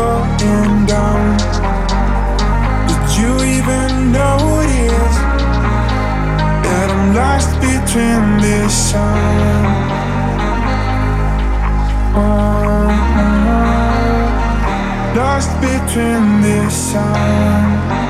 going down. Did you even notice that I'm lost between this sun? Oh, uh-huh. lost between this sun.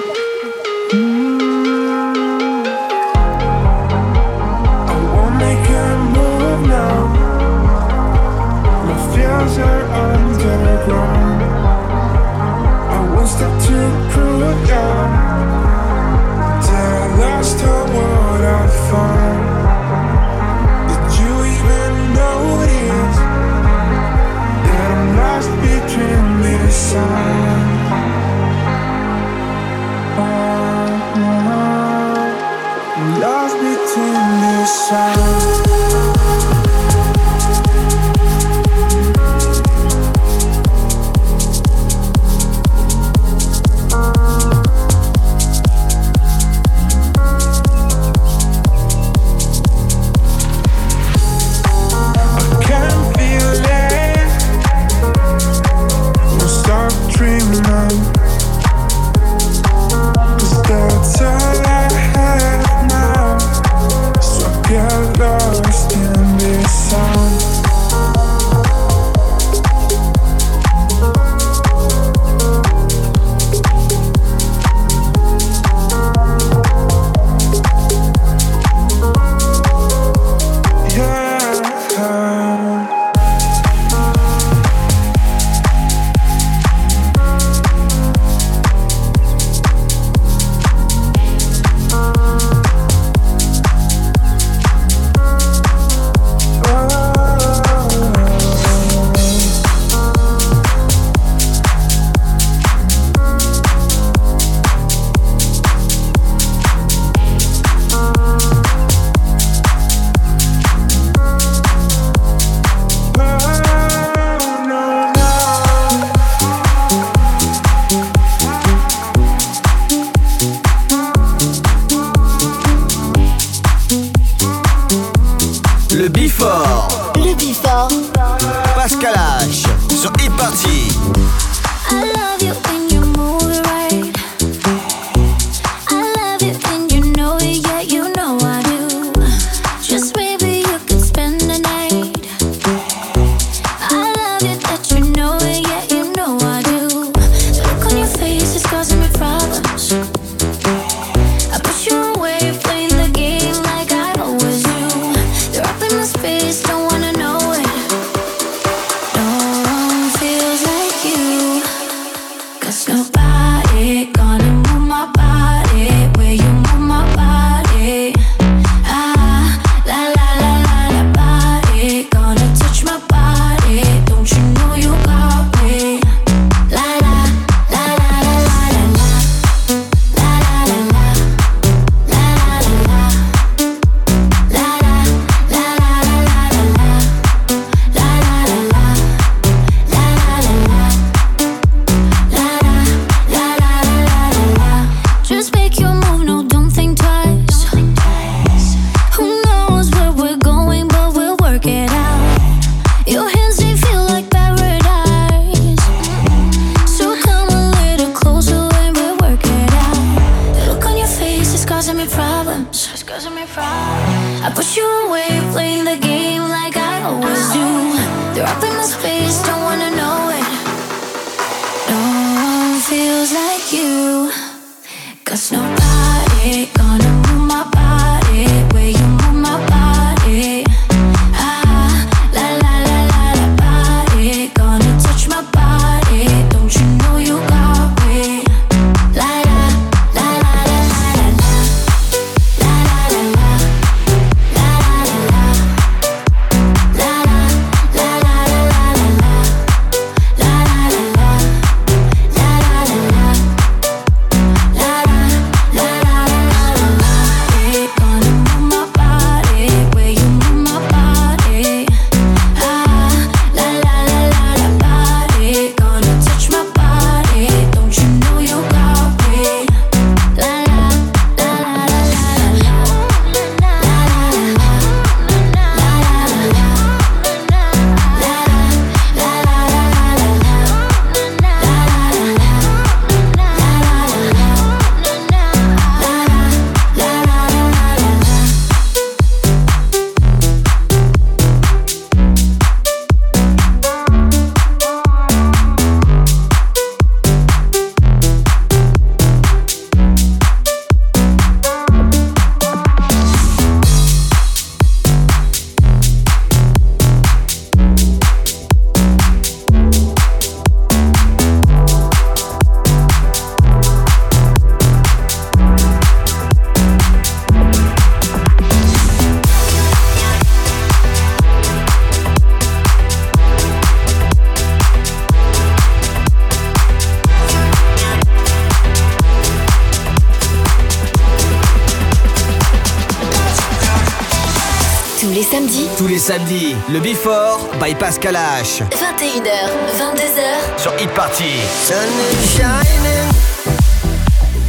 samedi, le Before by Pascal H. 21h, 22h sur Hit Party. Sun is shining,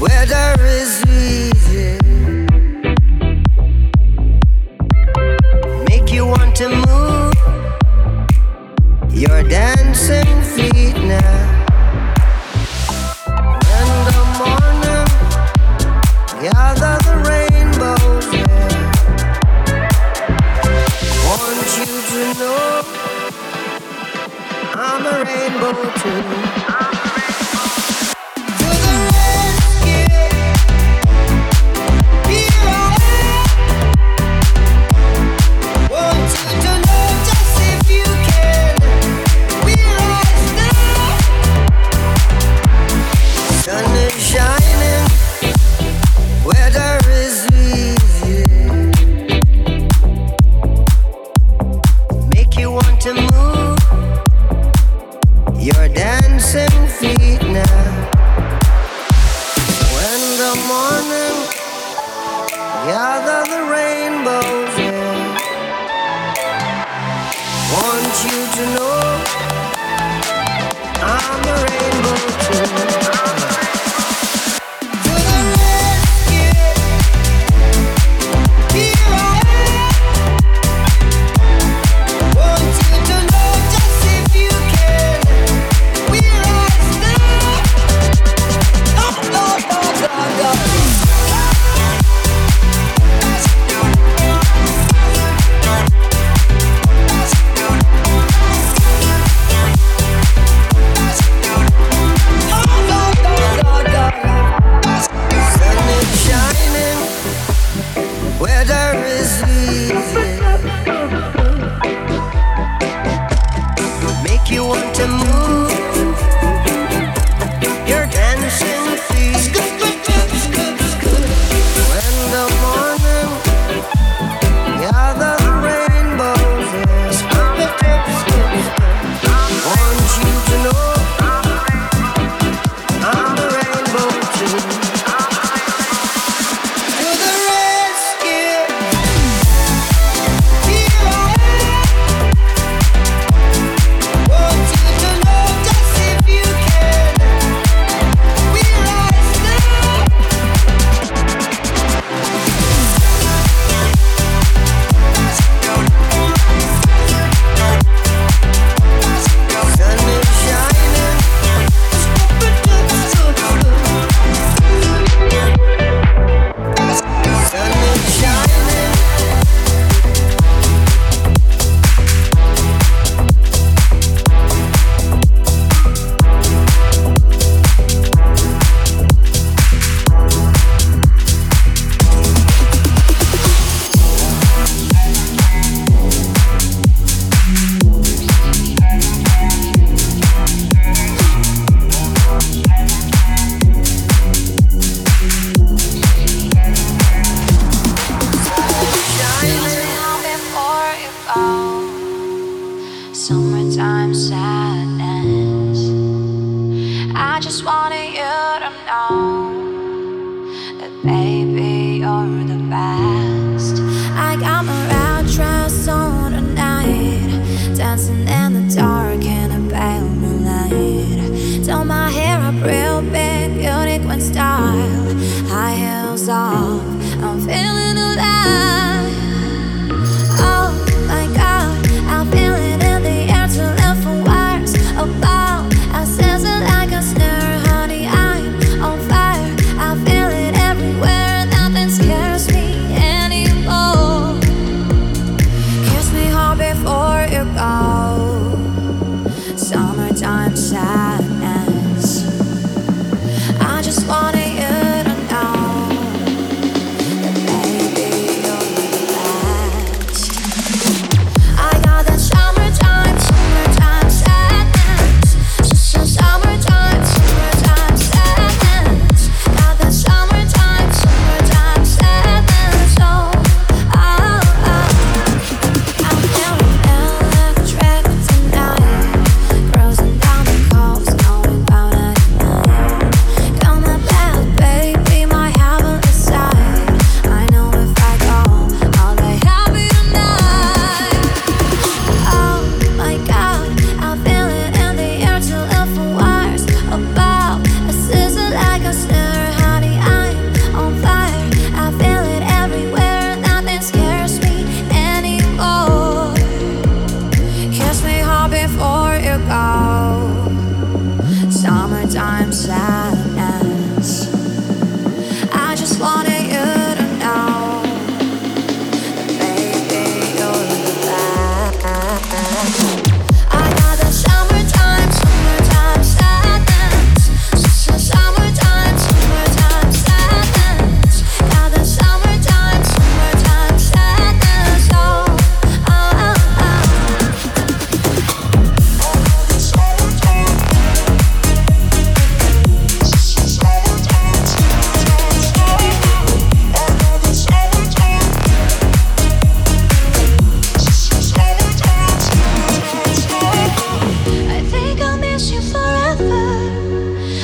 weather is to.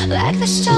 like the storm.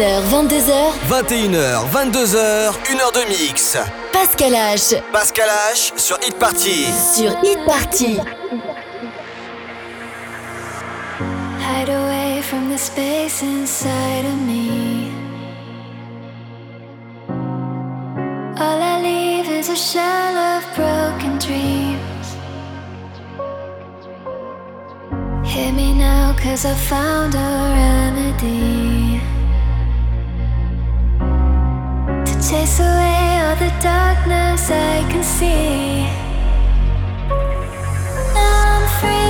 21h, 22h. 21h, 22h, 1h de mix. Pascal H. Pascal H sur Hit Party. Sur Hit Party. Hide away from the space inside of me. All I leave is a shell of broken dreams. Hear me now, cause I found a remedy. Chase away all the darkness I can see. I'm free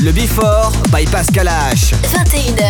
le Before by Pascal H. 21h,